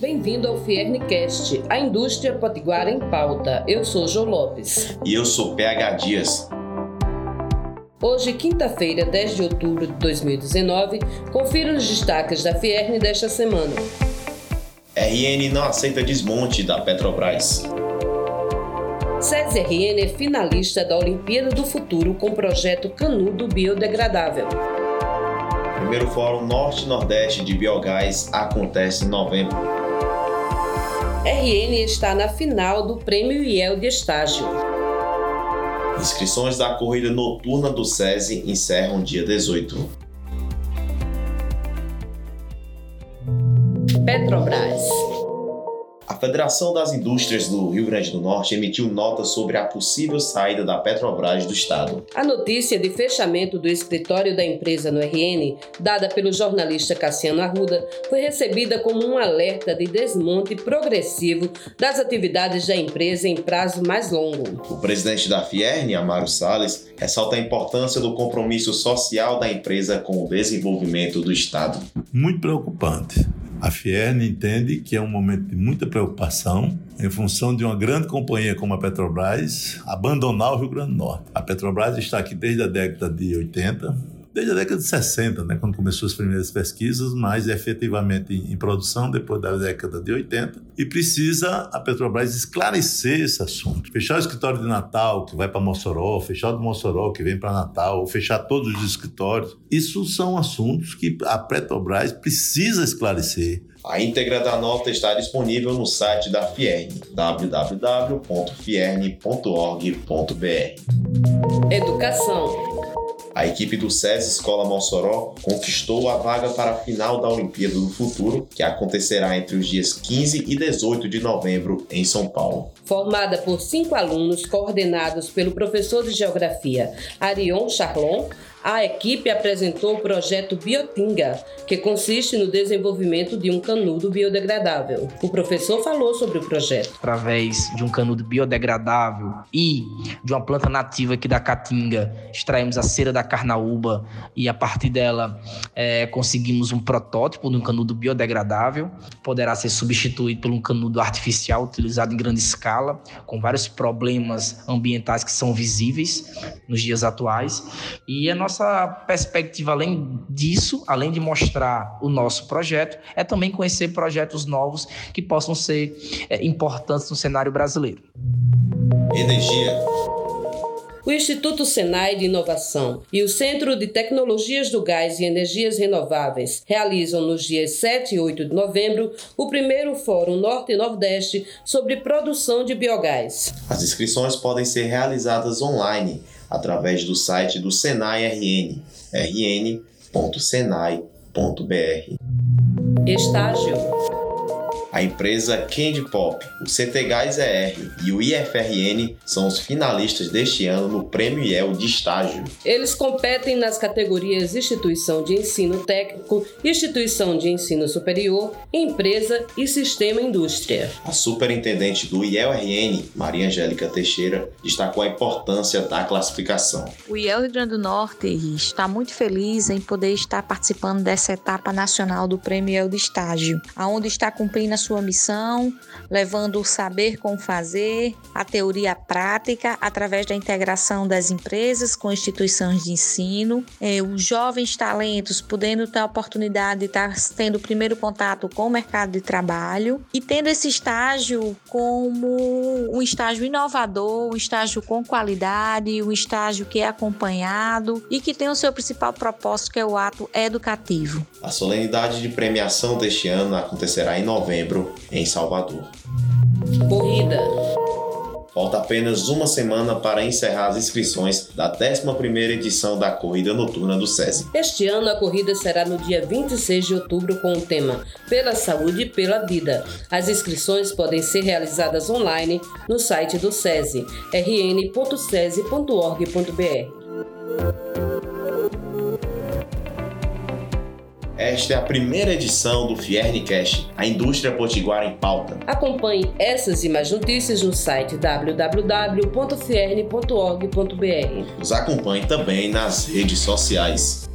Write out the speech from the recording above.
Bem-vindo ao Fiernicast, a indústria potiguara em pauta. Eu sou João Lopes. E eu sou PH Dias. Hoje, quinta-feira, 10 de outubro de 2019, confira os destaques da Fierne desta semana. RN não aceita desmonte da Petrobras. SESI-RN é finalista da Olimpíada do Futuro com o projeto Canudo Biodegradável. Primeiro Fórum Norte-Nordeste de Biogás acontece em novembro. RN está na final do Prêmio IEL de Estágio. Inscrições da corrida noturna do SESI encerram dia 18. Petrobras. A Federação das Indústrias do Rio Grande do Norte emitiu nota sobre a possível saída da Petrobras do estado. A notícia de fechamento do escritório da empresa no RN, dada pelo jornalista Cassiano Arruda, foi recebida como um alerta de desmonte progressivo das atividades da empresa em prazo mais longo. O presidente da Fierne, Amaro Salles, ressalta a importância do compromisso social da empresa com o desenvolvimento do estado. Muito preocupante a Fierne entende que é um momento de muita preocupação em função de uma grande companhia como a Petrobras abandonar o Rio Grande do Norte. A Petrobras está aqui desde a década de 80, desde a década de 60, né, quando começou as primeiras pesquisas, mas efetivamente em, produção depois da década de 80. E precisa a Petrobras esclarecer esse assunto. Fechar o escritório de Natal, que vai para Mossoró, fechar o de Mossoró, que vem para Natal, ou fechar todos os escritórios. Isso são assuntos que a Petrobras precisa esclarecer. A íntegra da nota está disponível no site da Fierne, www.fierne.org.br. Educação. A equipe do SES Escola Mossoró conquistou a vaga para a final da Olimpíada do Futuro, que acontecerá entre os dias 15 e 18 de novembro em São Paulo. Formada por cinco alunos coordenados pelo professor de Geografia Arion Charlon, a equipe apresentou o projeto Biotinga, que consiste no desenvolvimento de um canudo biodegradável. O professor falou sobre o projeto. Através de um canudo biodegradável e de uma planta nativa aqui da Caatinga, extraímos a cera da carnaúba e a partir dela é, conseguimos um protótipo de um canudo biodegradável. Poderá ser substituído por um canudo artificial utilizado em grande escala, com vários problemas ambientais que são visíveis nos dias atuais. E a nossa nossa perspectiva, além disso, além de mostrar o nosso projeto, é também conhecer projetos novos que possam ser é, importantes no cenário brasileiro. Energia o Instituto Senai de Inovação e o Centro de Tecnologias do Gás e Energias Renováveis realizam nos dias 7 e 8 de novembro o primeiro Fórum Norte e Nordeste sobre produção de biogás. As inscrições podem ser realizadas online através do site do Senai RN, rn.senai.br. Estágio a empresa Candy Pop, o CT Gás ER e o IFRN são os finalistas deste ano no Prêmio IEL de Estágio. Eles competem nas categorias Instituição de Ensino Técnico, Instituição de Ensino Superior, Empresa e Sistema Indústria. A superintendente do IEL-RN, Maria Angélica Teixeira, destacou a importância da classificação. O IEL Rio Grande do Norte está muito feliz em poder estar participando dessa etapa nacional do Prêmio IEL de Estágio, aonde está cumprindo a sua missão, levando o saber com fazer, a teoria à prática, através da integração das empresas com instituições de ensino, é, os jovens talentos podendo ter a oportunidade de estar tendo o primeiro contato com o mercado de trabalho e tendo esse estágio como um estágio inovador, um estágio com qualidade, um estágio que é acompanhado e que tem o seu principal propósito, que é o ato educativo. A solenidade de premiação deste ano acontecerá em novembro em Salvador. Corrida. Falta apenas uma semana para encerrar as inscrições da 11ª edição da Corrida Noturna do SESI. Este ano a corrida será no dia 26 de outubro com o tema Pela Saúde e pela Vida. As inscrições podem ser realizadas online no site do SESI, rn.sesi.org.br. Esta é a primeira edição do Fiernicast, a indústria potiguara em pauta. Acompanhe essas e mais notícias no site www.fierne.org.br. Nos acompanhe também nas redes sociais.